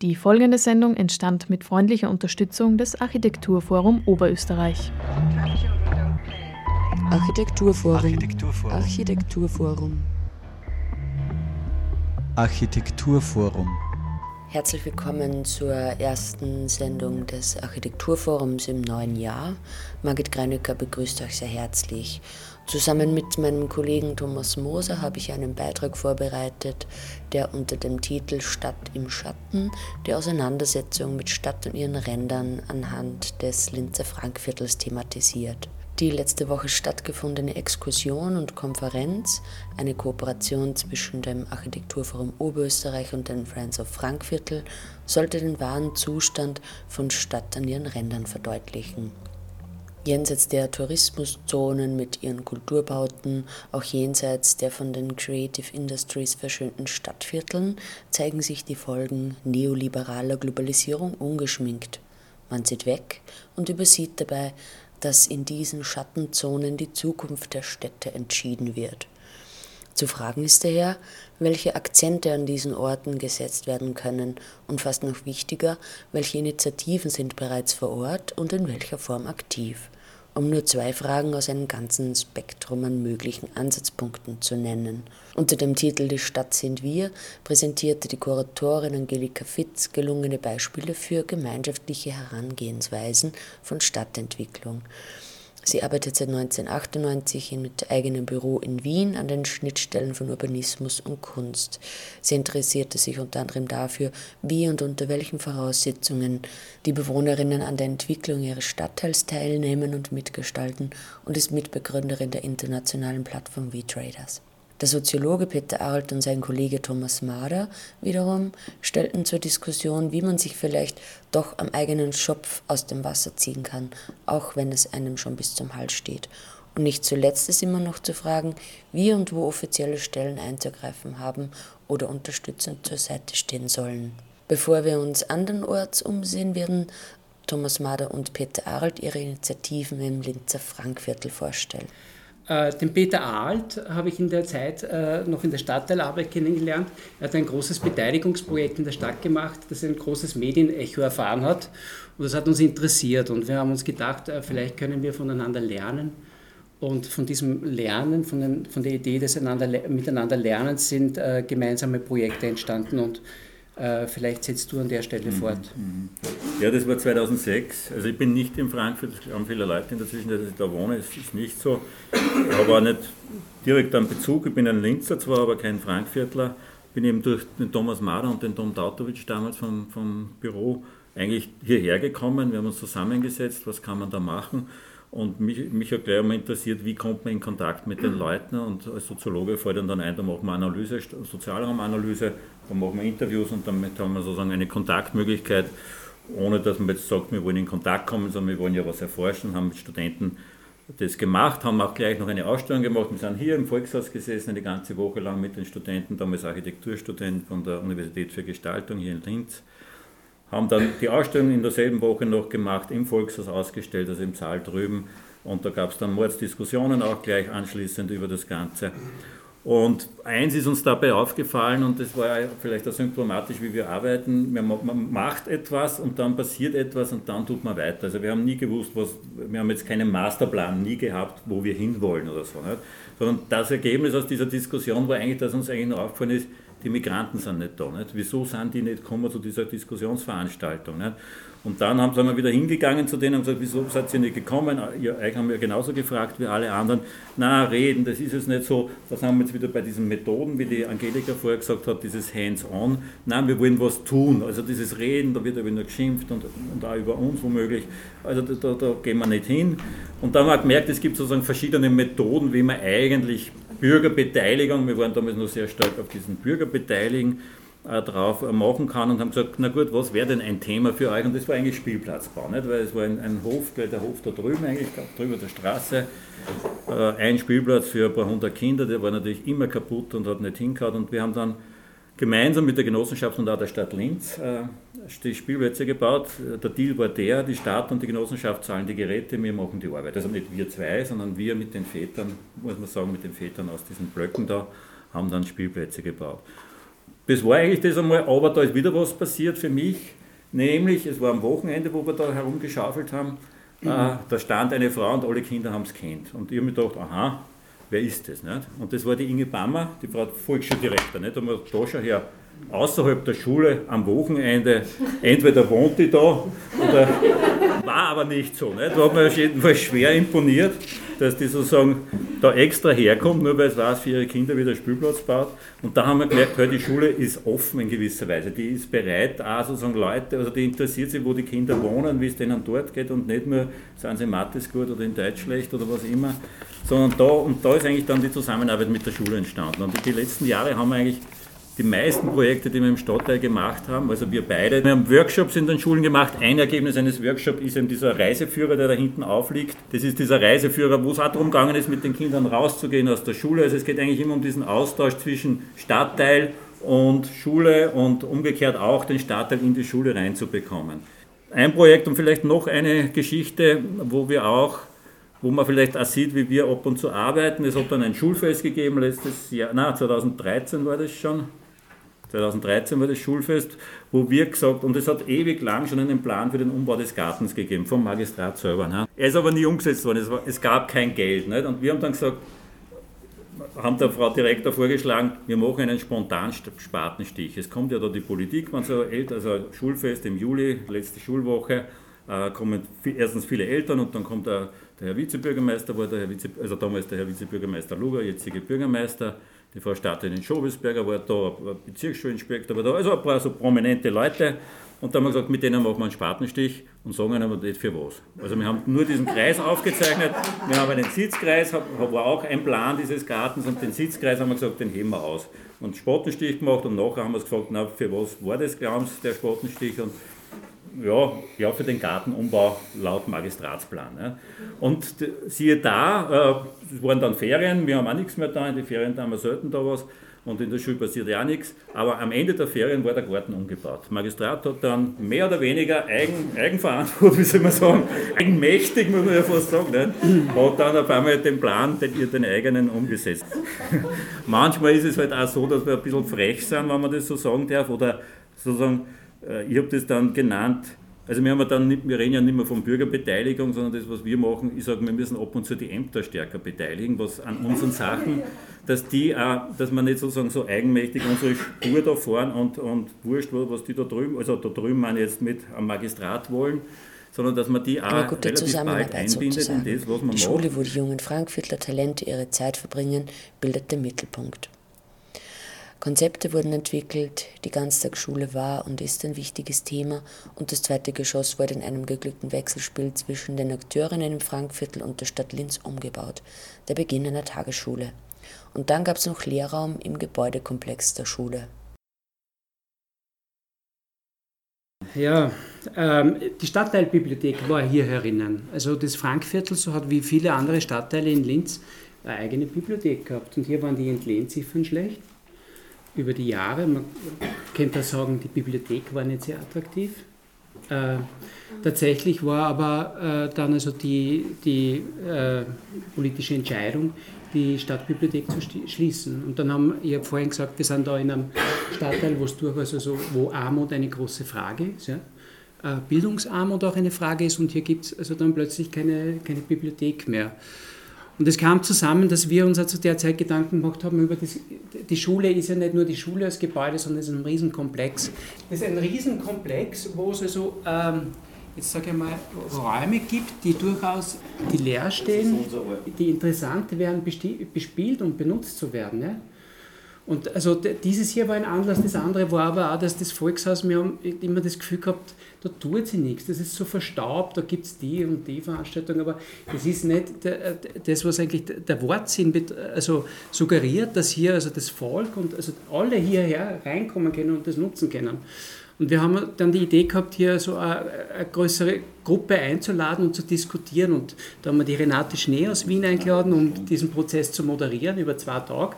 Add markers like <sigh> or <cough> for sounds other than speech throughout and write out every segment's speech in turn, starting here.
Die folgende Sendung entstand mit freundlicher Unterstützung des Architekturforum Oberösterreich. Architekturforum. Architekturforum. Architekturforum. Architekturforum. Herzlich willkommen zur ersten Sendung des Architekturforums im neuen Jahr. Margit Greinecker begrüßt euch sehr herzlich. Zusammen mit meinem Kollegen Thomas Moser habe ich einen Beitrag vorbereitet, der unter dem Titel Stadt im Schatten die Auseinandersetzung mit Stadt und ihren Rändern anhand des Linzer Frankviertels thematisiert. Die letzte Woche stattgefundene Exkursion und Konferenz, eine Kooperation zwischen dem Architekturforum Oberösterreich und den Friends of Frankviertel, sollte den wahren Zustand von Stadt an ihren Rändern verdeutlichen jenseits der Tourismuszonen mit ihren Kulturbauten, auch jenseits der von den Creative Industries verschönten Stadtvierteln, zeigen sich die Folgen neoliberaler Globalisierung ungeschminkt. Man sieht weg und übersieht dabei, dass in diesen Schattenzonen die Zukunft der Städte entschieden wird. Zu fragen ist daher, welche Akzente an diesen Orten gesetzt werden können und fast noch wichtiger, welche Initiativen sind bereits vor Ort und in welcher Form aktiv um nur zwei Fragen aus einem ganzen Spektrum an möglichen Ansatzpunkten zu nennen. Unter dem Titel Die Stadt sind wir präsentierte die Kuratorin Angelika Fitz gelungene Beispiele für gemeinschaftliche Herangehensweisen von Stadtentwicklung. Sie arbeitet seit 1998 mit eigenem Büro in Wien an den Schnittstellen von Urbanismus und Kunst. Sie interessierte sich unter anderem dafür, wie und unter welchen Voraussetzungen die Bewohnerinnen an der Entwicklung ihres Stadtteils teilnehmen und mitgestalten und ist Mitbegründerin der internationalen Plattform V-Traders. Der Soziologe Peter Arlt und sein Kollege Thomas Mader wiederum stellten zur Diskussion, wie man sich vielleicht doch am eigenen Schopf aus dem Wasser ziehen kann, auch wenn es einem schon bis zum Hals steht. Und nicht zuletzt ist immer noch zu fragen, wie und wo offizielle Stellen einzugreifen haben oder unterstützend zur Seite stehen sollen. Bevor wir uns andernorts umsehen werden, Thomas Mader und Peter Arlt ihre Initiativen im Linzer Frankviertel vorstellen. Äh, den Peter Alt habe ich in der Zeit äh, noch in der Stadtteilarbeit kennengelernt. Er hat ein großes Beteiligungsprojekt in der Stadt gemacht, das ein großes Medienecho erfahren hat. Und das hat uns interessiert. Und wir haben uns gedacht, äh, vielleicht können wir voneinander lernen. Und von diesem Lernen, von, den, von der Idee des einander, Miteinander Lernens sind gemeinsame Projekte entstanden. Und äh, vielleicht setzt du an der Stelle mhm. fort. Mhm. Ja, das war 2006. Also ich bin nicht in Frankfurt, es haben viele Leute in der Zwischenzeit, dass ich da wohne, es ist nicht so. Ich habe auch nicht direkt einen Bezug, ich bin ein Linzer zwar, aber kein Frankviertler. Bin eben durch den Thomas Mader und den Tom Tautowitsch damals vom, vom Büro eigentlich hierher gekommen. Wir haben uns zusammengesetzt, was kann man da machen. Und mich, mich hat gleich einmal interessiert, wie kommt man in Kontakt mit den Leuten. Und als Soziologe fällt dann ein, da machen wir Analyse, Sozialraumanalyse, dann machen wir Interviews und damit haben wir sozusagen eine Kontaktmöglichkeit, ohne dass man jetzt sagt, wir wollen in Kontakt kommen, sondern wir wollen ja was erforschen, haben mit Studenten das gemacht, haben auch gleich noch eine Ausstellung gemacht. Wir sind hier im Volkshaus gesessen, eine ganze Woche lang mit den Studenten, damals Architekturstudent von der Universität für Gestaltung hier in Linz haben dann die Ausstellung in derselben Woche noch gemacht, im Volkshaus ausgestellt, also im Saal drüben. Und da gab es dann Mordsdiskussionen auch gleich anschließend über das Ganze. Und eins ist uns dabei aufgefallen, und das war vielleicht auch symptomatisch, wie wir arbeiten. Man macht etwas und dann passiert etwas und dann tut man weiter. Also wir haben nie gewusst, was, wir haben jetzt keinen Masterplan nie gehabt, wo wir hinwollen oder so. Nicht? Sondern das Ergebnis aus dieser Diskussion war eigentlich, dass uns eigentlich nur aufgefallen ist, die Migranten sind nicht da. Nicht? Wieso sind die nicht gekommen zu dieser Diskussionsveranstaltung? Nicht? Und dann haben, sind wir wieder hingegangen zu denen und gesagt, wieso seid ihr nicht gekommen? Ihr, euch haben wir genauso gefragt wie alle anderen. Na, reden, das ist es nicht so. Das haben wir jetzt wieder bei diesen Methoden, wie die Angelika vorher gesagt hat, dieses Hands-on. Nein, wir wollen was tun. Also dieses Reden, da wird aber nur geschimpft und, und auch über uns womöglich. Also da, da, da gehen wir nicht hin. Und dann haben wir gemerkt, es gibt sozusagen verschiedene Methoden, wie man eigentlich Bürgerbeteiligung, wir waren damals noch sehr stark auf diesen Bürgerbeteiligung äh, drauf machen kann und haben gesagt, na gut, was wäre denn ein Thema für euch? Und das war eigentlich Spielplatzbau, nicht? weil es war ein, ein Hof, der Hof da drüben eigentlich, drüber der Straße, äh, ein Spielplatz für ein paar hundert Kinder, der war natürlich immer kaputt und hat nicht hingehauen und wir haben dann gemeinsam mit der Genossenschaft und auch der Stadt Linz äh, die Spielplätze gebaut. Der Deal war der, die Stadt und die Genossenschaft zahlen die Geräte, wir machen die Arbeit. Also nicht wir zwei, sondern wir mit den Vätern, muss man sagen, mit den Vätern aus diesen Blöcken da, haben dann Spielplätze gebaut. das war eigentlich das einmal, aber da ist wieder was passiert für mich, nämlich, es war am Wochenende, wo wir da herumgeschaufelt haben, mhm. äh, da stand eine Frau und alle Kinder haben es kennt. Und ich habe mir gedacht, aha, wer ist das? Nicht? Und das war die Inge Bammer, die Frau Volksschuldirektor. Da haben wir da schon her außerhalb der Schule am Wochenende, entweder wohnt die da oder war aber nicht so. Nicht? Da hat man jedenfalls schwer imponiert, dass die sozusagen da extra herkommt, nur weil es weiß, für ihre Kinder wieder Spielplatz baut. Und da haben wir gemerkt, halt, die Schule ist offen in gewisser Weise. Die ist bereit, auch sozusagen Leute, also die interessiert sich, wo die Kinder wohnen, wie es denen dort geht und nicht nur, sind sie in Mathis gut oder in Deutsch schlecht oder was immer, sondern da, und da ist eigentlich dann die Zusammenarbeit mit der Schule entstanden. Und die letzten Jahre haben wir eigentlich die meisten Projekte, die wir im Stadtteil gemacht haben, also wir beide, wir haben Workshops in den Schulen gemacht. Ein Ergebnis eines Workshops ist eben dieser Reiseführer, der da hinten aufliegt. Das ist dieser Reiseführer, wo es auch darum gegangen ist, mit den Kindern rauszugehen aus der Schule. Also es geht eigentlich immer um diesen Austausch zwischen Stadtteil und Schule und umgekehrt auch den Stadtteil in die Schule reinzubekommen. Ein Projekt und vielleicht noch eine Geschichte, wo wir auch wo man vielleicht auch sieht, wie wir ab und zu arbeiten. Es hat dann ein Schulfest gegeben letztes Jahr, nein, 2013 war das schon, 2013 war das Schulfest, wo wir gesagt, und es hat ewig lang schon einen Plan für den Umbau des Gartens gegeben, vom Magistrat selber. Ne? Er ist aber nie umgesetzt worden, es, war, es gab kein Geld. Nicht? Und wir haben dann gesagt, haben der Frau Direktor vorgeschlagen, wir machen einen spontanen Spatenstich. Es kommt ja da die Politik, man so also Schulfest im Juli, letzte Schulwoche, äh, kommen erstens viele Eltern und dann kommt der, der Herr Vizebürgermeister, war der Herr Vize, also damals der Herr Vizebürgermeister Luger, jetzige Bürgermeister, die Frau Stadtin Schobelsberger war da, Bezirksschulinspektor war da, also ein paar so prominente Leute. Und da haben wir gesagt, mit denen machen wir einen Spatenstich und sagen ihnen aber nicht für was. Also wir haben nur diesen Kreis aufgezeichnet, wir haben einen Sitzkreis, war auch ein Plan dieses Gartens und den Sitzkreis haben wir gesagt, den heben wir aus. Und Spatenstich gemacht und nachher haben wir gefragt, na, für was war das, glauben Sie, der Spatenstich? Und ja, ja, für den Gartenumbau laut Magistratsplan. Ja. Und siehe da, äh, es waren dann Ferien, wir haben auch nichts mehr da, in den Ferien da haben wir selten da was und in der Schule passiert ja nichts. Aber am Ende der Ferien war der Garten umgebaut. Magistrat hat dann mehr oder weniger eigen, eigenverantwortlich, <laughs> wie soll man sagen, eigenmächtig, muss man ja fast sagen, nicht? hat dann auf einmal den Plan, den, den eigenen, umgesetzt. <laughs> Manchmal ist es halt auch so, dass wir ein bisschen frech sind, wenn man das so sagen darf, oder sozusagen ich habe das dann genannt, also wir, haben dann wir reden ja nicht mehr von Bürgerbeteiligung, sondern das, was wir machen, ich sage, wir müssen ab und zu die Ämter stärker beteiligen, was an unseren Sachen, dass die auch, dass man nicht sozusagen so eigenmächtig unsere Spur da fahren und, und wurscht, was die da drüben, also da drüben meine jetzt mit am Magistrat wollen, sondern dass man die auch relativ bald einbindet sozusagen. in das, was man die macht. Die Schule, wo die jungen Frankfurtler Talente ihre Zeit verbringen, bildet den Mittelpunkt. Konzepte wurden entwickelt, die Ganztagsschule war und ist ein wichtiges Thema und das zweite Geschoss wurde in einem geglückten Wechselspiel zwischen den Akteurinnen im Frankviertel und der Stadt Linz umgebaut, der Beginn einer Tagesschule. Und dann gab es noch Lehrraum im Gebäudekomplex der Schule. Ja, ähm, die Stadtteilbibliothek war hier herinnen. Also das Frankviertel, so hat wie viele andere Stadtteile in Linz eine eigene Bibliothek gehabt. Und hier waren die Entlehntziffern schlecht über die Jahre. Man könnte sagen, die Bibliothek war nicht sehr attraktiv. Äh, tatsächlich war aber äh, dann also die, die äh, politische Entscheidung, die Stadtbibliothek zu schließen. Und dann haben, ich habe vorhin gesagt, wir sind da in einem Stadtteil, wo es durchaus also, wo Armut eine große Frage ist. Ja? Äh, Bildungsarmut auch eine Frage ist und hier gibt es also dann plötzlich keine, keine Bibliothek mehr. Und es kam zusammen, dass wir uns zu der Zeit Gedanken gemacht haben über das, die Schule ist ja nicht nur die Schule als Gebäude, sondern es ist ein Riesenkomplex. Das ist ein Riesenkomplex, wo es also, ähm, jetzt sage ich mal, Räume gibt, die durchaus, die leer stehen, die interessant wären, bespielt und benutzt zu werden. Ja? Und also dieses hier war ein Anlass, das andere war aber auch, dass das Volkshaus, wir haben immer das Gefühl gehabt, da tut sich nichts, das ist so verstaubt, da gibt es die und die Veranstaltung, aber das ist nicht das, was eigentlich der Wortsinn also suggeriert, dass hier also das Volk und also alle hierher reinkommen können und das nutzen können. Und wir haben dann die Idee gehabt, hier so eine, eine, größere Gruppe einzuladen und zu diskutieren. Und da haben wir die Renate Schnee aus Wien eingeladen, um diesen Prozess zu moderieren über zwei Tage.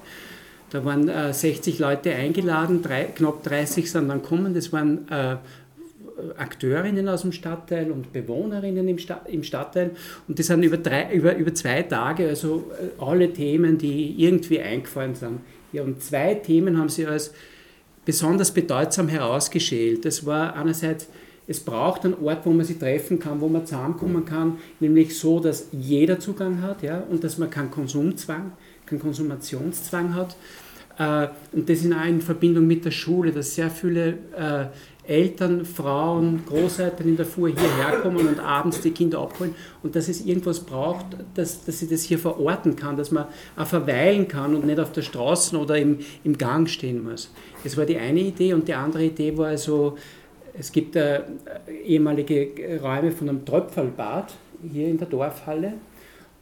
Da waren äh, 60 Leute eingeladen, drei, knapp 30 sind dann gekommen. Das waren äh, Akteurinnen aus dem Stadtteil und Bewohnerinnen im, Stadt, im Stadtteil. Und die sind über, drei, über, über zwei Tage, also äh, alle Themen, die irgendwie eingefallen sind. Ja, und zwei Themen haben sie als besonders bedeutsam herausgeschält. Das war einerseits, es braucht einen Ort, wo man sich treffen kann, wo man zusammenkommen kann, nämlich so, dass jeder Zugang hat ja, und dass man keinen Konsumzwang, keinen Konsumationszwang hat. Äh, und das in, in Verbindung mit der Schule, dass sehr viele äh, Eltern, Frauen, Großeltern in der Fuhr hierher kommen und abends die Kinder abholen. Und dass es irgendwas braucht, dass, dass sie das hier verorten kann, dass man auch verweilen kann und nicht auf der Straße oder im, im Gang stehen muss. Das war die eine Idee. Und die andere Idee war also, es gibt äh, ehemalige Räume von einem Tröpfelbad hier in der Dorfhalle.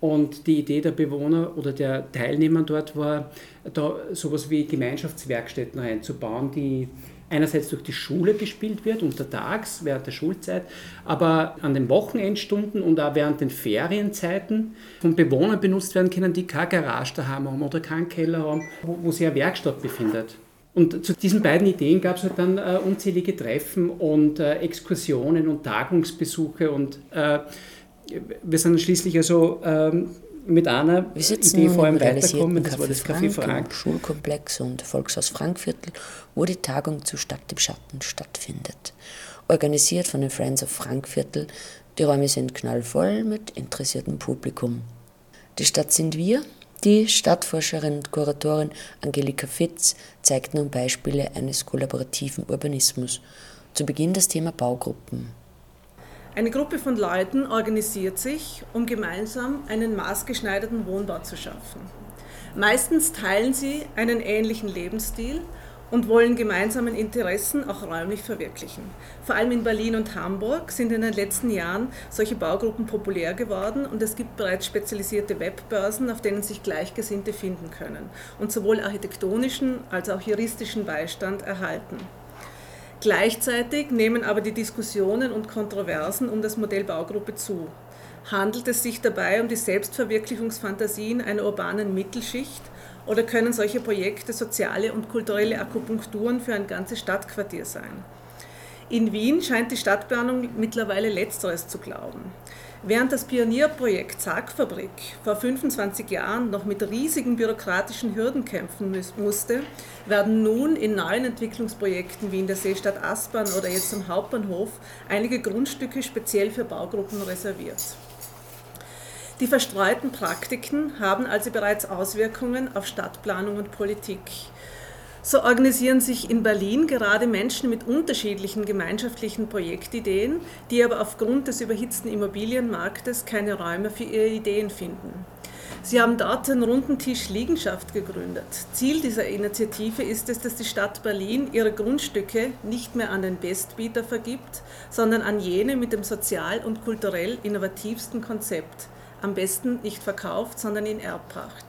Und die Idee der Bewohner oder der Teilnehmer dort war, da sowas wie Gemeinschaftswerkstätten reinzubauen, die einerseits durch die Schule gespielt wird, untertags, während der Schulzeit, aber an den Wochenendstunden und auch während den Ferienzeiten von Bewohnern benutzt werden können, die keine Garage daheim haben oder keinen Keller haben, wo, wo sich eine Werkstatt befindet. Und zu diesen beiden Ideen gab es halt dann äh, unzählige Treffen und äh, Exkursionen und Tagungsbesuche und äh, wir sind schließlich also ähm, mit einer wir sitzen Idee vor allem weitergekommen, das war das Café Frank, Frank. Schulkomplex und Volkshaus Frankviertel, wo die Tagung zu Stadt im Schatten stattfindet. Organisiert von den Friends of Frankviertel, die Räume sind knallvoll mit interessiertem Publikum. Die Stadt sind wir. Die Stadtforscherin und Kuratorin Angelika Fitz zeigt nun Beispiele eines kollaborativen Urbanismus. Zu Beginn das Thema Baugruppen. Eine Gruppe von Leuten organisiert sich, um gemeinsam einen maßgeschneiderten Wohnbau zu schaffen. Meistens teilen sie einen ähnlichen Lebensstil und wollen gemeinsamen Interessen auch räumlich verwirklichen. Vor allem in Berlin und Hamburg sind in den letzten Jahren solche Baugruppen populär geworden und es gibt bereits spezialisierte Webbörsen, auf denen sich Gleichgesinnte finden können und sowohl architektonischen als auch juristischen Beistand erhalten. Gleichzeitig nehmen aber die Diskussionen und Kontroversen um das Modell Baugruppe zu. Handelt es sich dabei um die Selbstverwirklichungsfantasien einer urbanen Mittelschicht oder können solche Projekte soziale und kulturelle Akupunkturen für ein ganzes Stadtquartier sein? In Wien scheint die Stadtplanung mittlerweile Letzteres zu glauben. Während das Pionierprojekt Sargfabrik vor 25 Jahren noch mit riesigen bürokratischen Hürden kämpfen musste, werden nun in neuen Entwicklungsprojekten wie in der Seestadt Aspern oder jetzt am Hauptbahnhof einige Grundstücke speziell für Baugruppen reserviert. Die verstreuten Praktiken haben also bereits Auswirkungen auf Stadtplanung und Politik. So organisieren sich in Berlin gerade Menschen mit unterschiedlichen gemeinschaftlichen Projektideen, die aber aufgrund des überhitzten Immobilienmarktes keine Räume für ihre Ideen finden. Sie haben dort den runden Tisch Liegenschaft gegründet. Ziel dieser Initiative ist es, dass die Stadt Berlin ihre Grundstücke nicht mehr an den Bestbieter vergibt, sondern an jene mit dem sozial und kulturell innovativsten Konzept. Am besten nicht verkauft, sondern in Erbpacht.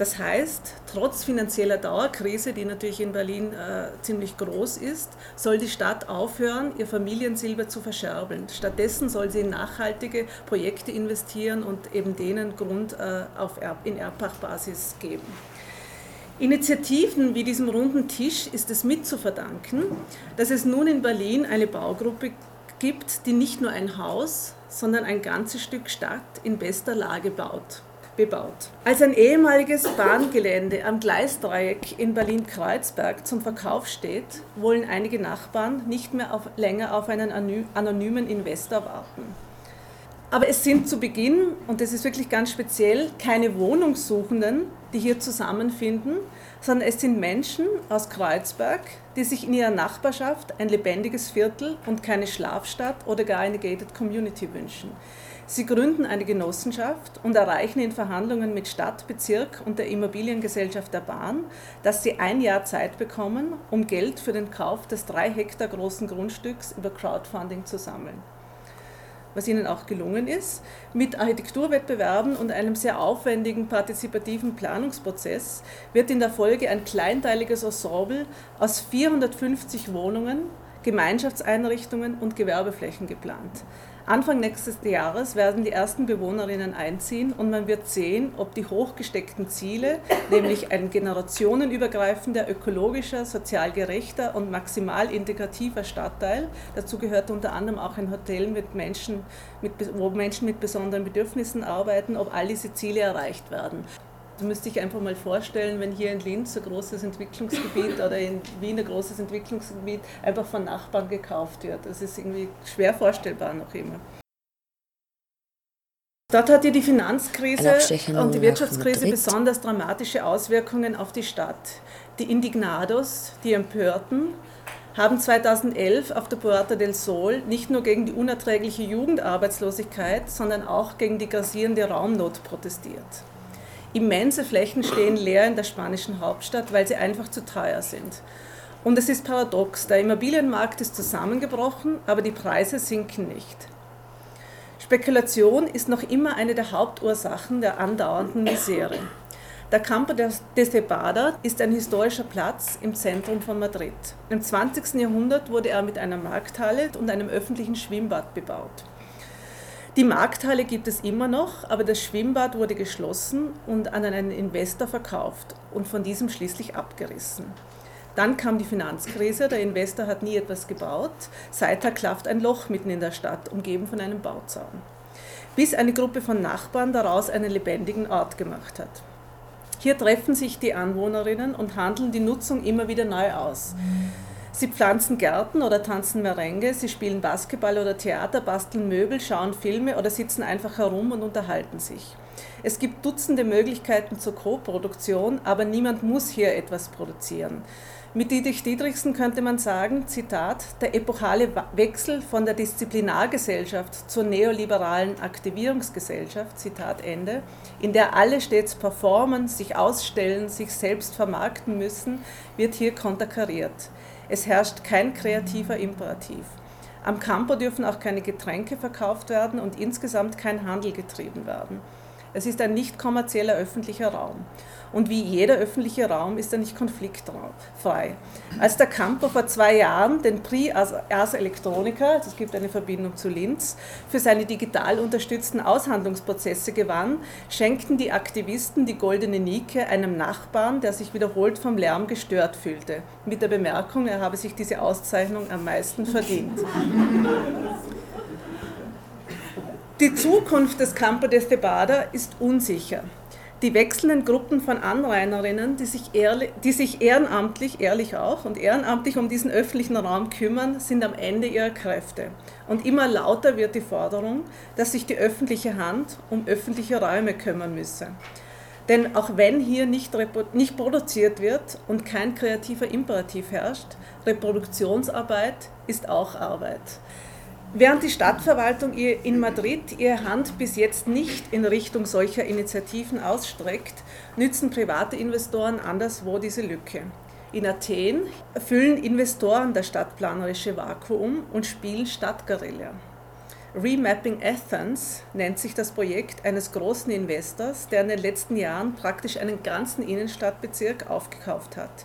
Das heißt, trotz finanzieller Dauerkrise, die natürlich in Berlin äh, ziemlich groß ist, soll die Stadt aufhören, ihr Familiensilber zu verscherbeln. Stattdessen soll sie in nachhaltige Projekte investieren und eben denen Grund äh, auf Erb in Erbpachtbasis geben. Initiativen wie diesem runden Tisch ist es mit zu verdanken, dass es nun in Berlin eine Baugruppe gibt, die nicht nur ein Haus, sondern ein ganzes Stück Stadt in bester Lage baut bebaut. Als ein ehemaliges Bahngelände am Gleisdreieck in Berlin-Kreuzberg zum Verkauf steht, wollen einige Nachbarn nicht mehr auf, länger auf einen anonymen Investor warten. Aber es sind zu Beginn, und das ist wirklich ganz speziell, keine Wohnungssuchenden, die hier zusammenfinden, sondern es sind Menschen aus Kreuzberg, die sich in ihrer Nachbarschaft ein lebendiges Viertel und keine Schlafstadt oder gar eine gated Community wünschen. Sie gründen eine Genossenschaft und erreichen in Verhandlungen mit Stadt, Bezirk und der Immobiliengesellschaft der Bahn, dass sie ein Jahr Zeit bekommen, um Geld für den Kauf des drei Hektar großen Grundstücks über Crowdfunding zu sammeln. Was ihnen auch gelungen ist, mit Architekturwettbewerben und einem sehr aufwendigen partizipativen Planungsprozess wird in der Folge ein kleinteiliges Ensemble aus 450 Wohnungen, Gemeinschaftseinrichtungen und Gewerbeflächen geplant. Anfang nächstes Jahres werden die ersten Bewohnerinnen einziehen und man wird sehen, ob die hochgesteckten Ziele, nämlich ein generationenübergreifender, ökologischer, sozial gerechter und maximal integrativer Stadtteil, dazu gehört unter anderem auch ein Hotel mit Menschen, mit, wo Menschen mit besonderen Bedürfnissen arbeiten, ob all diese Ziele erreicht werden. Du müsst dich einfach mal vorstellen, wenn hier in Linz ein großes Entwicklungsgebiet oder in Wien ein großes Entwicklungsgebiet einfach von Nachbarn gekauft wird. Das ist irgendwie schwer vorstellbar noch immer. Dort hat ja die Finanzkrise und die Wirtschaftskrise besonders dramatische Auswirkungen auf die Stadt. Die Indignados, die Empörten, haben 2011 auf der Puerta del Sol nicht nur gegen die unerträgliche Jugendarbeitslosigkeit, sondern auch gegen die grassierende Raumnot protestiert. Immense Flächen stehen leer in der spanischen Hauptstadt, weil sie einfach zu teuer sind. Und es ist paradox, der Immobilienmarkt ist zusammengebrochen, aber die Preise sinken nicht. Spekulation ist noch immer eine der Hauptursachen der andauernden Misere. Der Campo de Cebada ist ein historischer Platz im Zentrum von Madrid. Im 20. Jahrhundert wurde er mit einer Markthalle und einem öffentlichen Schwimmbad bebaut. Die Markthalle gibt es immer noch, aber das Schwimmbad wurde geschlossen und an einen Investor verkauft und von diesem schließlich abgerissen. Dann kam die Finanzkrise, der Investor hat nie etwas gebaut, seither klafft ein Loch mitten in der Stadt, umgeben von einem Bauzaun. Bis eine Gruppe von Nachbarn daraus einen lebendigen Ort gemacht hat. Hier treffen sich die Anwohnerinnen und handeln die Nutzung immer wieder neu aus. Sie pflanzen Gärten oder tanzen Merengue, sie spielen Basketball oder Theater, basteln Möbel, schauen Filme oder sitzen einfach herum und unterhalten sich. Es gibt Dutzende Möglichkeiten zur Co-Produktion, aber niemand muss hier etwas produzieren. Mit Dietrich Dietrichsen könnte man sagen, Zitat, der epochale Wechsel von der Disziplinargesellschaft zur neoliberalen Aktivierungsgesellschaft, Zitat Ende, in der alle stets performen, sich ausstellen, sich selbst vermarkten müssen, wird hier konterkariert. Es herrscht kein kreativer Imperativ. Am Campo dürfen auch keine Getränke verkauft werden und insgesamt kein Handel getrieben werden. Es ist ein nicht kommerzieller öffentlicher Raum. Und wie jeder öffentliche Raum ist er nicht konfliktfrei. Als der Campo vor zwei Jahren den Prix Ars Electronica, also es gibt eine Verbindung zu Linz, für seine digital unterstützten Aushandlungsprozesse gewann, schenkten die Aktivisten die goldene Nike einem Nachbarn, der sich wiederholt vom Lärm gestört fühlte, mit der Bemerkung, er habe sich diese Auszeichnung am meisten verdient. Die Zukunft des Campo de Cebada ist unsicher. Die wechselnden Gruppen von Anrainerinnen, die sich, ehrlich, die sich ehrenamtlich, ehrlich auch, und ehrenamtlich um diesen öffentlichen Raum kümmern, sind am Ende ihrer Kräfte. Und immer lauter wird die Forderung, dass sich die öffentliche Hand um öffentliche Räume kümmern müsse. Denn auch wenn hier nicht, nicht produziert wird und kein kreativer Imperativ herrscht, Reproduktionsarbeit ist auch Arbeit. Während die Stadtverwaltung in Madrid ihre Hand bis jetzt nicht in Richtung solcher Initiativen ausstreckt, nützen private Investoren anderswo diese Lücke. In Athen füllen Investoren das stadtplanerische Vakuum und spielen Stadtguerilla. Remapping Athens nennt sich das Projekt eines großen Investors, der in den letzten Jahren praktisch einen ganzen Innenstadtbezirk aufgekauft hat.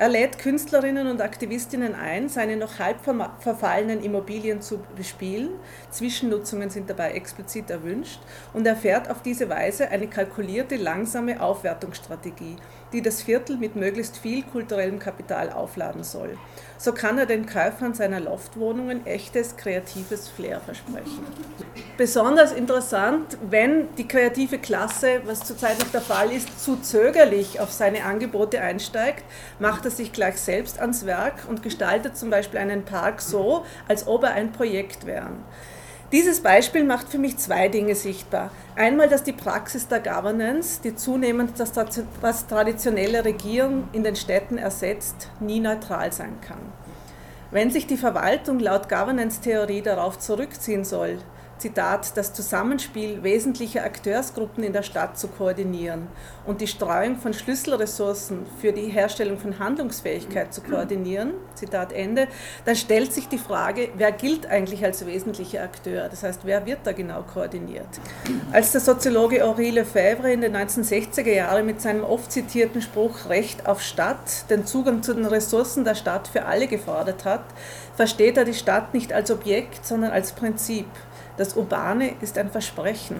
Er lädt Künstlerinnen und Aktivistinnen ein, seine noch halb verfallenen Immobilien zu bespielen. Zwischennutzungen sind dabei explizit erwünscht und er fährt auf diese Weise eine kalkulierte, langsame Aufwertungsstrategie, die das Viertel mit möglichst viel kulturellem Kapital aufladen soll. So kann er den Käufern seiner Loftwohnungen echtes kreatives Flair versprechen. Besonders interessant, wenn die kreative Klasse, was zurzeit noch der Fall ist, zu zögerlich auf seine Angebote einsteigt, macht er sich gleich selbst ans Werk und gestaltet zum Beispiel einen Park so, als ob er ein Projekt wäre. Dieses Beispiel macht für mich zwei Dinge sichtbar. Einmal, dass die Praxis der Governance, die zunehmend das, das traditionelle Regieren in den Städten ersetzt, nie neutral sein kann. Wenn sich die Verwaltung laut Governance-Theorie darauf zurückziehen soll, Zitat, das Zusammenspiel wesentlicher Akteursgruppen in der Stadt zu koordinieren und die Streuung von Schlüsselressourcen für die Herstellung von Handlungsfähigkeit zu koordinieren, Zitat Ende, dann stellt sich die Frage, wer gilt eigentlich als wesentlicher Akteur? Das heißt, wer wird da genau koordiniert? Als der Soziologe Henri Lefebvre in den 1960er Jahren mit seinem oft zitierten Spruch Recht auf Stadt den Zugang zu den Ressourcen der Stadt für alle gefordert hat, versteht er die Stadt nicht als Objekt, sondern als Prinzip. Das Urbane ist ein Versprechen.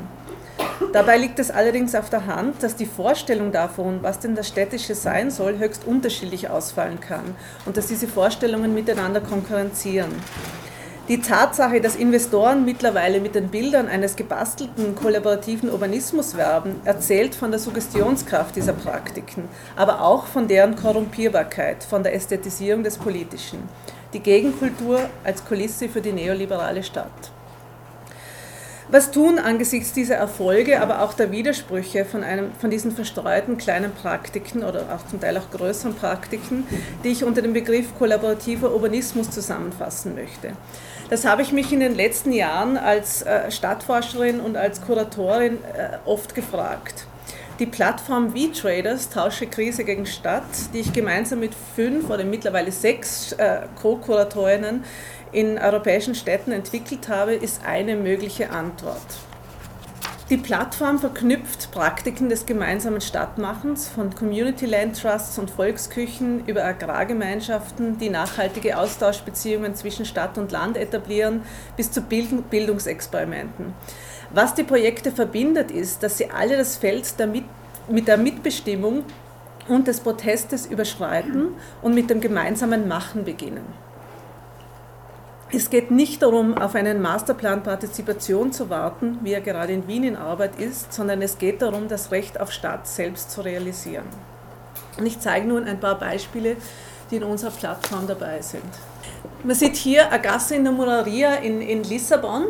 Dabei liegt es allerdings auf der Hand, dass die Vorstellung davon, was denn das Städtische sein soll, höchst unterschiedlich ausfallen kann und dass diese Vorstellungen miteinander konkurrenzieren. Die Tatsache, dass Investoren mittlerweile mit den Bildern eines gebastelten kollaborativen Urbanismus werben, erzählt von der Suggestionskraft dieser Praktiken, aber auch von deren Korrumpierbarkeit, von der Ästhetisierung des Politischen. Die Gegenkultur als Kulisse für die neoliberale Stadt. Was tun angesichts dieser Erfolge, aber auch der Widersprüche von, einem, von diesen verstreuten kleinen Praktiken oder auch zum Teil auch größeren Praktiken, die ich unter dem Begriff kollaborativer Urbanismus zusammenfassen möchte? Das habe ich mich in den letzten Jahren als äh, Stadtforscherin und als Kuratorin äh, oft gefragt. Die Plattform V-Traders, Tausche Krise gegen Stadt, die ich gemeinsam mit fünf oder mittlerweile sechs äh, Co-Kuratorinnen in europäischen Städten entwickelt habe, ist eine mögliche Antwort. Die Plattform verknüpft Praktiken des gemeinsamen Stadtmachens von Community Land Trusts und Volksküchen über Agrargemeinschaften, die nachhaltige Austauschbeziehungen zwischen Stadt und Land etablieren, bis zu Bildungsexperimenten. Was die Projekte verbindet, ist, dass sie alle das Feld der mit, mit der Mitbestimmung und des Protestes überschreiten und mit dem gemeinsamen Machen beginnen. Es geht nicht darum, auf einen Masterplan Partizipation zu warten, wie er gerade in Wien in Arbeit ist, sondern es geht darum, das Recht auf Stadt selbst zu realisieren. Und ich zeige nun ein paar Beispiele, die in unserer Plattform dabei sind. Man sieht hier eine Gasse in der Moraria in, in Lissabon.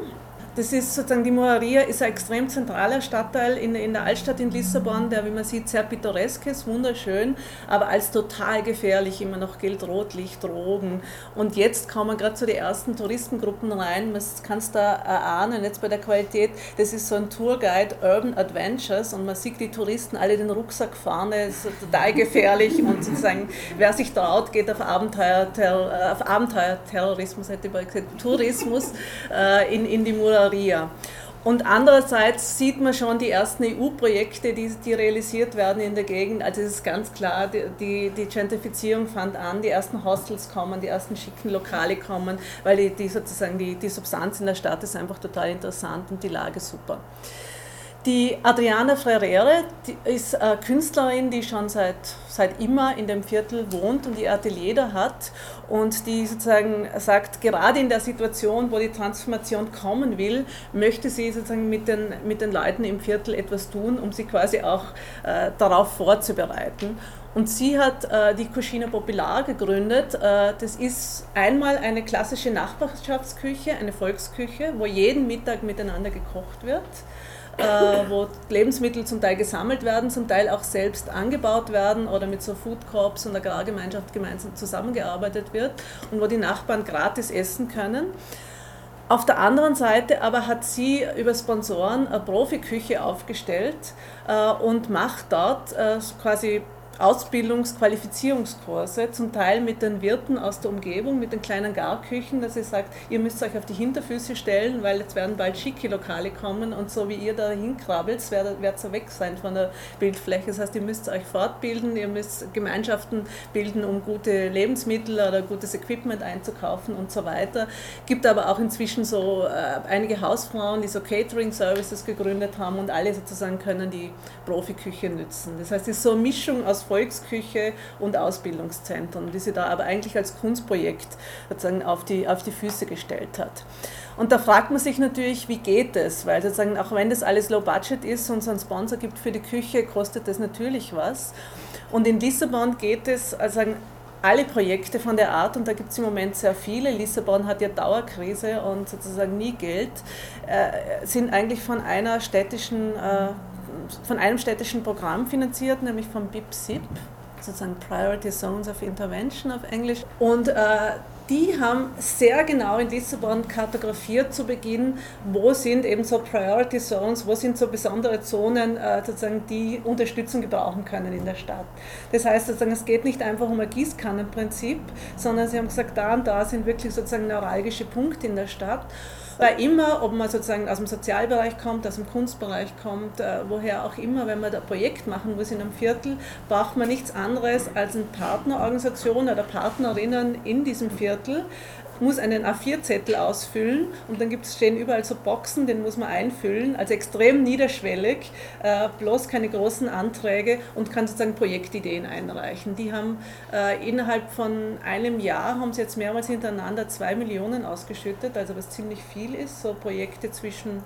Das ist sozusagen, die Moraria ist ein extrem zentraler Stadtteil in, in der Altstadt in Lissabon, der, wie man sieht, sehr pittoresk ist, wunderschön, aber als total gefährlich immer noch gilt Rotlicht, Drogen. Und jetzt kommen gerade so die ersten Touristengruppen rein, man kann es da erahnen, jetzt bei der Qualität, das ist so ein Tourguide Urban Adventures und man sieht die Touristen alle den Rucksack das ist total gefährlich <laughs> und sozusagen, wer sich traut, geht auf, Abenteuer, auf Abenteuerterrorismus, hätte ich mal gesagt, Tourismus äh, in, in die Moraria Maria. Und andererseits sieht man schon die ersten EU-Projekte, die, die, realisiert werden in der Gegend. Also es ist ganz klar, die, die, die, Gentrifizierung fand an, die ersten Hostels kommen, die ersten schicken Lokale kommen, weil die, die sozusagen die, die Substanz in der Stadt ist einfach total interessant und die Lage super. Die Adriana Frerere ist eine Künstlerin, die schon seit, seit immer in dem Viertel wohnt und ihr Atelier da hat und die sozusagen sagt, gerade in der Situation, wo die Transformation kommen will, möchte sie sozusagen mit den, mit den Leuten im Viertel etwas tun, um sie quasi auch äh, darauf vorzubereiten. Und sie hat äh, die Cucina Popular gegründet. Äh, das ist einmal eine klassische Nachbarschaftsküche, eine Volksküche, wo jeden Mittag miteinander gekocht wird wo Lebensmittel zum Teil gesammelt werden, zum Teil auch selbst angebaut werden oder mit so Food Corps und Agrargemeinschaft gemeinsam zusammengearbeitet wird und wo die Nachbarn gratis essen können. Auf der anderen Seite aber hat sie über Sponsoren eine Profiküche aufgestellt äh, und macht dort äh, quasi Ausbildungs-, Qualifizierungskurse, zum Teil mit den Wirten aus der Umgebung, mit den kleinen Garküchen, dass sie sagt, ihr müsst euch auf die Hinterfüße stellen, weil jetzt werden bald schicke Lokale kommen und so wie ihr da hinkrabbelt, werdet ihr weg sein von der Bildfläche. Das heißt, ihr müsst euch fortbilden, ihr müsst Gemeinschaften bilden, um gute Lebensmittel oder gutes Equipment einzukaufen und so weiter. Gibt aber auch inzwischen so äh, einige Hausfrauen, die so Catering-Services gegründet haben und alle sozusagen können die Profiküche nützen. Das heißt, es ist so eine Mischung aus Volksküche und Ausbildungszentren, die sie da aber eigentlich als Kunstprojekt sozusagen auf die, auf die Füße gestellt hat. Und da fragt man sich natürlich, wie geht es? Weil sozusagen, auch wenn das alles low budget ist und es einen Sponsor gibt für die Küche, kostet das natürlich was. Und in Lissabon geht es, also alle Projekte von der Art, und da gibt es im Moment sehr viele, Lissabon hat ja Dauerkrise und sozusagen nie Geld, äh, sind eigentlich von einer städtischen äh, von einem städtischen Programm finanziert, nämlich vom BIP-SIP, sozusagen Priority Zones of Intervention auf Englisch. Und äh, die haben sehr genau in Lissabon kartografiert zu Beginn, wo sind eben so Priority Zones, wo sind so besondere Zonen, äh, sozusagen, die Unterstützung gebrauchen können in der Stadt. Das heißt, sozusagen, es geht nicht einfach um ein Gießkannenprinzip, sondern sie haben gesagt, da und da sind wirklich sozusagen neuralgische Punkte in der Stadt. Weil immer, ob man sozusagen aus dem Sozialbereich kommt, aus dem Kunstbereich kommt, äh, woher auch immer, wenn man ein Projekt machen muss in einem Viertel, braucht man nichts anderes als eine Partnerorganisation oder Partnerinnen in diesem Viertel, muss einen A4-Zettel ausfüllen und dann gibt's, stehen überall so Boxen, den muss man einfüllen, also extrem niederschwellig, äh, bloß keine großen Anträge und kann sozusagen Projektideen einreichen. Die haben äh, innerhalb von einem Jahr, haben sie jetzt mehrmals hintereinander zwei Millionen ausgeschüttet, also was ziemlich viel ist, so Projekte zwischen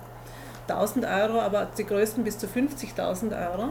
1000 Euro, aber die größten bis zu 50.000 Euro.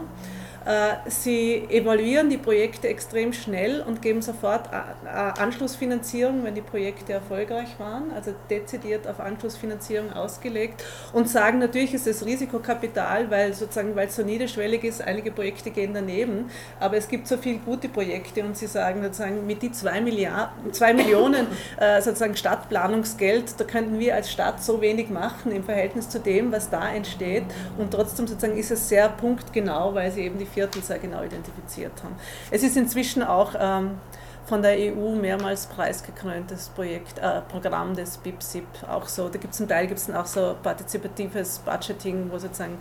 Äh, sie evaluieren die Projekte extrem schnell und geben sofort Anschlussfinanzierung, wenn die Projekte erfolgreich waren, also dezidiert auf Anschlussfinanzierung ausgelegt und sagen natürlich ist es Risikokapital, weil sozusagen weil es so niederschwellig ist, einige Projekte gehen daneben, aber es gibt so viele gute Projekte und sie sagen sozusagen mit die zwei, Milliarden, zwei Millionen <laughs> äh, sozusagen Stadtplanungsgeld, da könnten wir als Stadt so wenig machen im Verhältnis zu dem, was da entsteht und trotzdem sozusagen ist es sehr punktgenau, weil sie eben die Viertel sehr genau identifiziert haben. Es ist inzwischen auch ähm, von der EU mehrmals preisgekröntes Projekt, äh, Programm des BIPSIP auch so. Da gibt es zum Teil gibt's dann auch so partizipatives Budgeting, wo sozusagen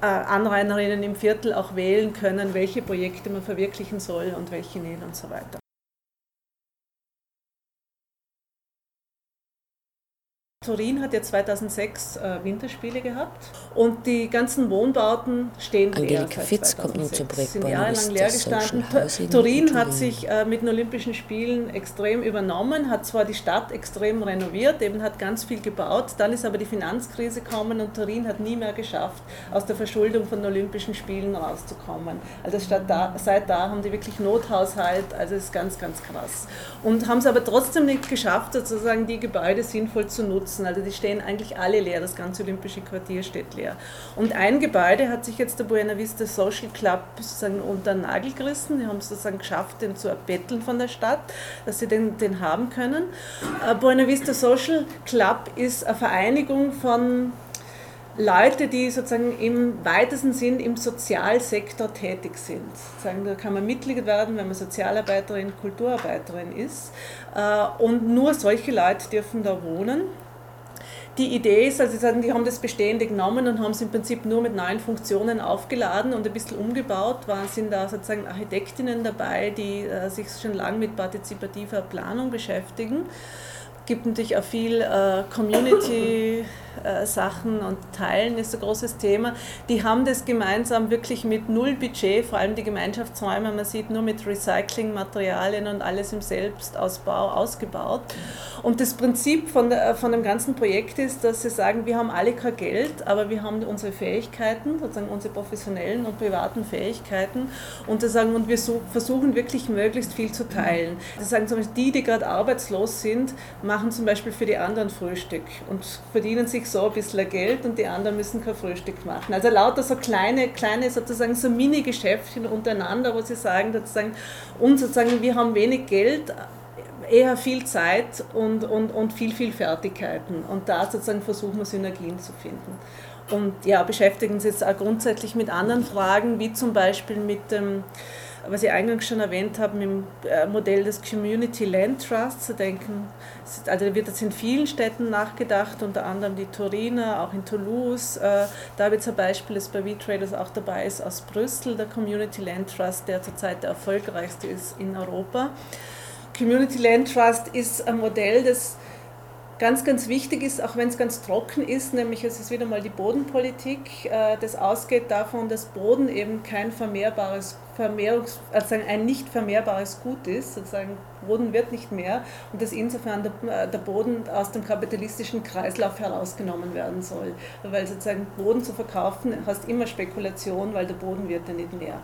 äh, Anrainerinnen im Viertel auch wählen können, welche Projekte man verwirklichen soll und welche nicht und so weiter. Turin hat ja 2006 äh, Winterspiele gehabt und die ganzen Wohnbauten stehen Angelika leer. Fitz kommt nun zum Projekt sind jahrelang leer gestanden. Turin, Turin hat sich äh, mit den Olympischen Spielen extrem übernommen, hat zwar die Stadt extrem renoviert, eben hat ganz viel gebaut, dann ist aber die Finanzkrise gekommen und Turin hat nie mehr geschafft, aus der Verschuldung von den Olympischen Spielen rauszukommen. Also da, seit da haben die wirklich Nothaushalt, also ist ganz, ganz krass. Und haben es aber trotzdem nicht geschafft, sozusagen die Gebäude sinnvoll zu nutzen nutzen. Also die stehen eigentlich alle leer, das ganze Olympische Quartier steht leer. Und ein Gebäude hat sich jetzt der Buena Vista Social Club sozusagen unter den Nagel gerissen. Die haben es sozusagen geschafft, den zu erbetteln von der Stadt, dass sie den, den haben können. Äh, Buena Vista Social Club ist eine Vereinigung von Leute, die sozusagen im weitesten Sinn im Sozialsektor tätig sind. da kann man Mitglied werden, wenn man Sozialarbeiterin, Kulturarbeiterin ist. Äh, und nur solche Leute dürfen da wohnen die Idee ist, also die haben das Bestehende genommen und haben es im Prinzip nur mit neuen Funktionen aufgeladen und ein bisschen umgebaut. War, sind da sozusagen Architektinnen dabei, die äh, sich schon lange mit partizipativer Planung beschäftigen gibt natürlich auch viel äh, Community-Sachen äh, und Teilen ist ein großes Thema. Die haben das gemeinsam wirklich mit null Budget, vor allem die Gemeinschaftsräume, man sieht nur mit Recyclingmaterialien und alles im Selbstausbau ausgebaut. Und das Prinzip von, von dem ganzen Projekt ist, dass sie sagen, wir haben alle kein Geld, aber wir haben unsere Fähigkeiten, sozusagen unsere professionellen und privaten Fähigkeiten und, sagen, und wir so, versuchen wirklich möglichst viel zu teilen. Sie sagen zum Beispiel, die, die gerade arbeitslos sind, machen zum Beispiel für die anderen Frühstück und verdienen sich so ein bisschen Geld und die anderen müssen kein Frühstück machen. Also lauter so kleine, kleine sozusagen so Mini-Geschäftchen untereinander, wo sie sagen, sozusagen, und sozusagen, wir haben wenig Geld, eher viel Zeit und, und, und viel, viel Fertigkeiten. Und da sozusagen versuchen wir Synergien zu finden. Und ja, beschäftigen Sie sich auch grundsätzlich mit anderen Fragen, wie zum Beispiel mit dem was ich eingangs schon erwähnt habe, im äh, Modell des Community Land Trusts zu denken. Also wird jetzt in vielen Städten nachgedacht, unter anderem die Turiner, auch in Toulouse. Äh, da wird zum Beispiel, das bei V-Traders auch dabei ist, aus Brüssel, der Community Land Trust, der zurzeit der erfolgreichste ist in Europa. Community Land Trust ist ein Modell, das ganz, ganz wichtig ist, auch wenn es ganz trocken ist, nämlich es ist wieder mal die Bodenpolitik, äh, das ausgeht davon, dass Boden eben kein vermehrbares, Vermehrungs, also ein nicht vermehrbares Gut ist, sozusagen Boden wird nicht mehr und dass insofern der, äh, Boden aus dem kapitalistischen Kreislauf herausgenommen werden soll. Weil sozusagen Boden zu verkaufen, hast immer Spekulation, weil der Boden wird ja nicht mehr.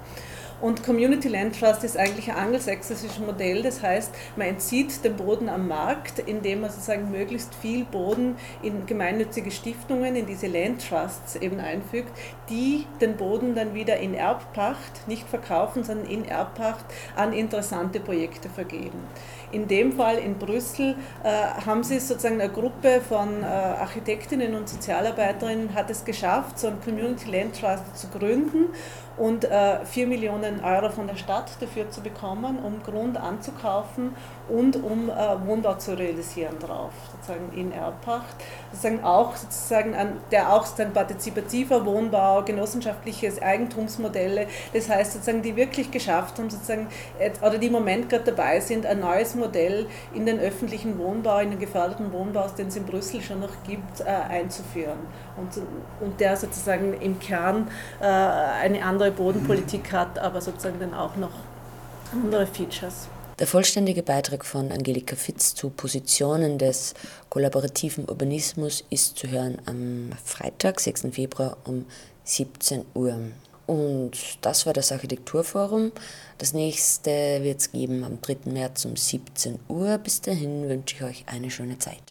Und Community Land Trust ist eigentlich ein angelsächsisches Modell. Das heißt, man entzieht den Boden am Markt, indem man sozusagen möglichst viel Boden in gemeinnützige Stiftungen, in diese Land Trusts eben einfügt, die den Boden dann wieder in Erbpacht, nicht verkaufen, sondern in Erbpacht an interessante Projekte vergeben. In dem Fall in Brüssel äh, haben sie sozusagen eine Gruppe von äh, Architektinnen und Sozialarbeiterinnen hat es geschafft, so ein Community Land Trust zu gründen und äh, 4 Millionen Euro von der Stadt dafür zu bekommen, um Grund anzukaufen und um äh, Wohnbau zu realisieren drauf, sozusagen in Erbpacht. Sozusagen auch sozusagen an, der auch sozusagen partizipativer Wohnbau, genossenschaftliche Eigentumsmodelle, das heißt sozusagen, die wirklich geschafft haben, sozusagen, oder die im Moment gerade dabei sind, ein neues Modell in den öffentlichen Wohnbau, in den geförderten Wohnbau, den es in Brüssel schon noch gibt, äh, einzuführen. Und, und der sozusagen im Kern äh, eine andere Bodenpolitik hat, aber sozusagen dann auch noch andere Features. Der vollständige Beitrag von Angelika Fitz zu Positionen des kollaborativen Urbanismus ist zu hören am Freitag, 6. Februar um 17 Uhr. Und das war das Architekturforum. Das nächste wird es geben am 3. März um 17 Uhr. Bis dahin wünsche ich euch eine schöne Zeit.